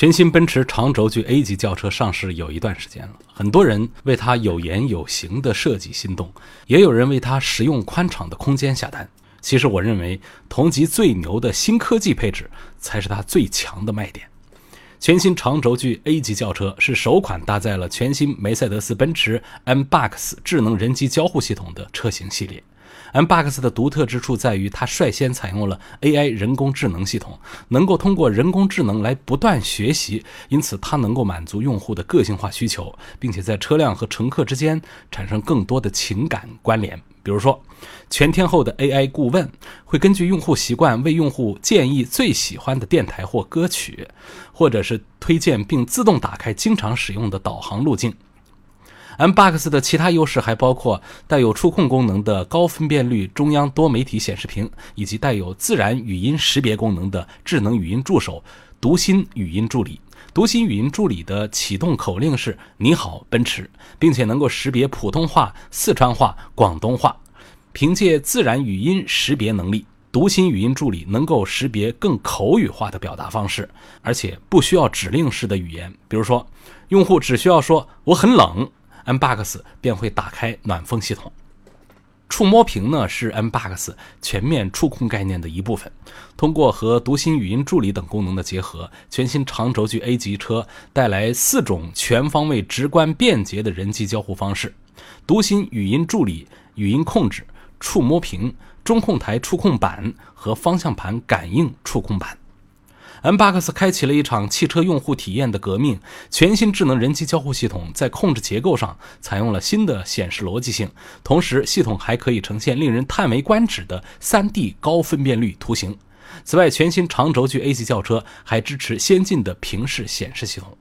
全新奔驰长轴距 A 级轿车上市有一段时间了，很多人为它有颜有型的设计心动，也有人为它实用宽敞的空间下单。其实，我认为同级最牛的新科技配置才是它最强的卖点。全新长轴距 A 级轿车是首款搭载了全新梅赛德斯奔驰 MBUX 智能人机交互系统的车型系列。Mbox 的独特之处在于，它率先采用了 AI 人工智能系统，能够通过人工智能来不断学习，因此它能够满足用户的个性化需求，并且在车辆和乘客之间产生更多的情感关联。比如说，全天候的 AI 顾问会根据用户习惯为用户建议最喜欢的电台或歌曲，或者是推荐并自动打开经常使用的导航路径。Mbox 的其他优势还包括带有触控功能的高分辨率中央多媒体显示屏，以及带有自然语音识别功能的智能语音助手——读心语音助理。读心语音助理的启动口令是“你好，奔驰”，并且能够识别普通话、四川话、广东话。凭借自然语音识别能力，读心语音助理能够识别更口语化的表达方式，而且不需要指令式的语言。比如说，用户只需要说“我很冷”。，Mbox 便会打开暖风系统。触摸屏呢是 Mbox 全面触控概念的一部分。通过和读心语音助理等功能的结合，全新长轴距 A 级车带来四种全方位、直观、便捷的人机交互方式：读心语音助理、语音控制、触摸屏、中控台触控板和方向盘感应触控板。Mbox 开启了一场汽车用户体验的革命。全新智能人机交互系统在控制结构上采用了新的显示逻辑性，同时系统还可以呈现令人叹为观止的 3D 高分辨率图形。此外，全新长轴距 A 级轿车还支持先进的平视显示系统。